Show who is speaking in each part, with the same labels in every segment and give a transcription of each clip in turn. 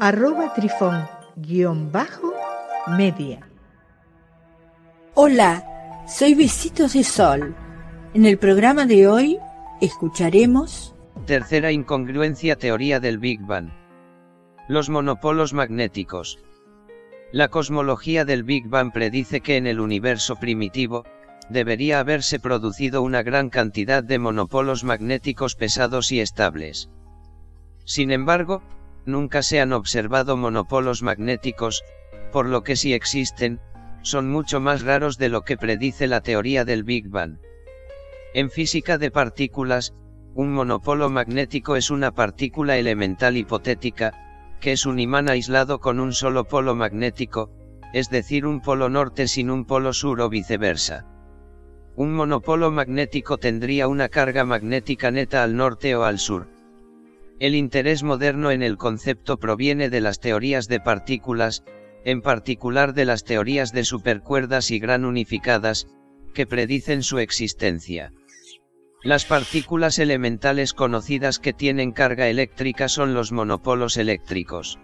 Speaker 1: arroba trifón-media.
Speaker 2: Hola, soy Besitos de Sol. En el programa de hoy escucharemos...
Speaker 3: Tercera incongruencia teoría del Big Bang. Los monopolos magnéticos. La cosmología del Big Bang predice que en el universo primitivo, debería haberse producido una gran cantidad de monopolos magnéticos pesados y estables. Sin embargo, nunca se han observado monopolos magnéticos, por lo que si existen, son mucho más raros de lo que predice la teoría del Big Bang. En física de partículas, un monopolo magnético es una partícula elemental hipotética, que es un imán aislado con un solo polo magnético, es decir, un polo norte sin un polo sur o viceversa. Un monopolo magnético tendría una carga magnética neta al norte o al sur. El interés moderno en el concepto proviene de las teorías de partículas, en particular de las teorías de supercuerdas y gran unificadas, que predicen su existencia. Las partículas elementales conocidas que tienen carga eléctrica son los monopolos eléctricos.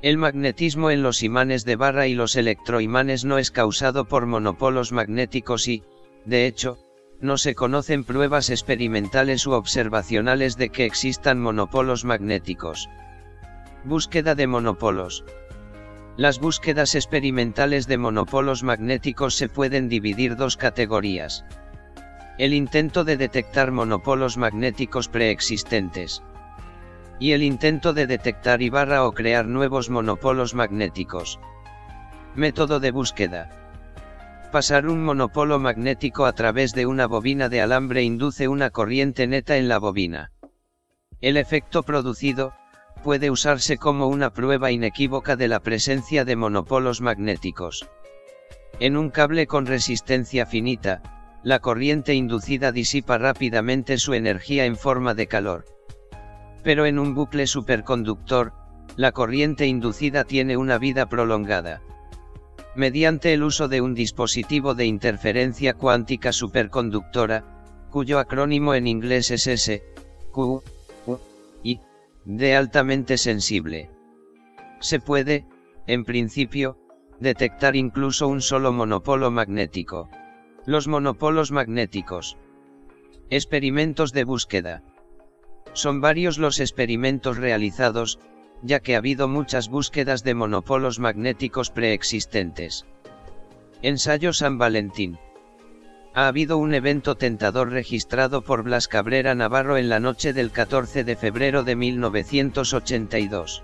Speaker 3: El magnetismo en los imanes de barra y los electroimanes no es causado por monopolos magnéticos y, de hecho, no se conocen pruebas experimentales u observacionales de que existan monopolos magnéticos. Búsqueda de monopolos. Las búsquedas experimentales de monopolos magnéticos se pueden dividir dos categorías. El intento de detectar monopolos magnéticos preexistentes. Y el intento de detectar y barra o crear nuevos monopolos magnéticos. Método de búsqueda. Pasar un monopolo magnético a través de una bobina de alambre induce una corriente neta en la bobina. El efecto producido, puede usarse como una prueba inequívoca de la presencia de monopolos magnéticos. En un cable con resistencia finita, la corriente inducida disipa rápidamente su energía en forma de calor. Pero en un bucle superconductor, la corriente inducida tiene una vida prolongada. Mediante el uso de un dispositivo de interferencia cuántica superconductora, cuyo acrónimo en inglés es S, Q, U, I, D altamente sensible. Se puede, en principio, detectar incluso un solo monopolo magnético. Los monopolos magnéticos. Experimentos de búsqueda. Son varios los experimentos realizados, ya que ha habido muchas búsquedas de monopolos magnéticos preexistentes. Ensayo San Valentín. Ha habido un evento tentador registrado por Blas Cabrera Navarro en la noche del 14 de febrero de 1982.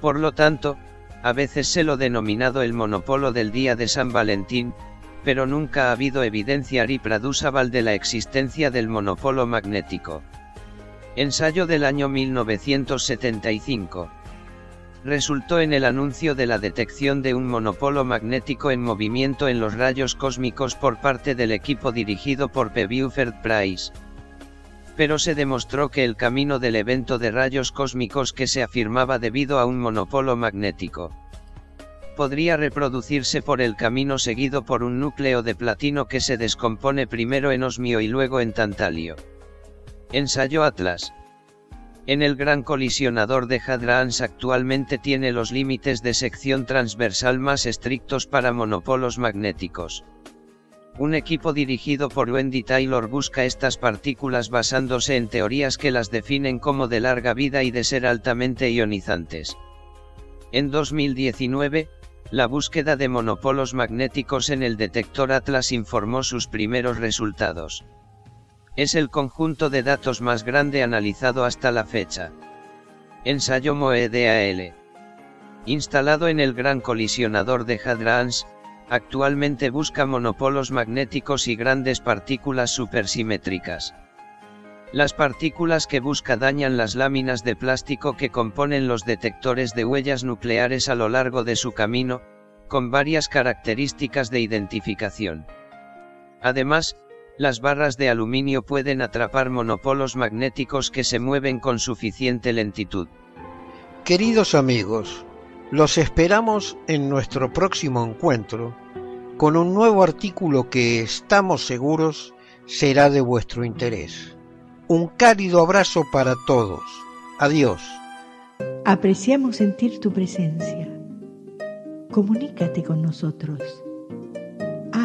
Speaker 3: Por lo tanto, a veces se lo denominado el monopolo del día de San Valentín, pero nunca ha habido evidencia reproducible de la existencia del monopolo magnético. Ensayo del año 1975. Resultó en el anuncio de la detección de un monopolo magnético en movimiento en los rayos cósmicos por parte del equipo dirigido por P. Buford Price. Pero se demostró que el camino del evento de rayos cósmicos que se afirmaba debido a un monopolo magnético podría reproducirse por el camino seguido por un núcleo de platino que se descompone primero en osmio y luego en tantalio. Ensayo Atlas. En el gran colisionador de Hadrons actualmente tiene los límites de sección transversal más estrictos para monopolos magnéticos. Un equipo dirigido por Wendy Taylor busca estas partículas basándose en teorías que las definen como de larga vida y de ser altamente ionizantes. En 2019, la búsqueda de monopolos magnéticos en el detector Atlas informó sus primeros resultados. Es el conjunto de datos más grande analizado hasta la fecha. Ensayo MOE-DAL. Instalado en el gran colisionador de Hadrons, actualmente busca monopolos magnéticos y grandes partículas supersimétricas. Las partículas que busca dañan las láminas de plástico que componen los detectores de huellas nucleares a lo largo de su camino, con varias características de identificación. Además, las barras de aluminio pueden atrapar monopolos magnéticos que se mueven con suficiente lentitud.
Speaker 4: Queridos amigos, los esperamos en nuestro próximo encuentro con un nuevo artículo que estamos seguros será de vuestro interés. Un cálido abrazo para todos. Adiós.
Speaker 1: Apreciamos sentir tu presencia. Comunícate con nosotros.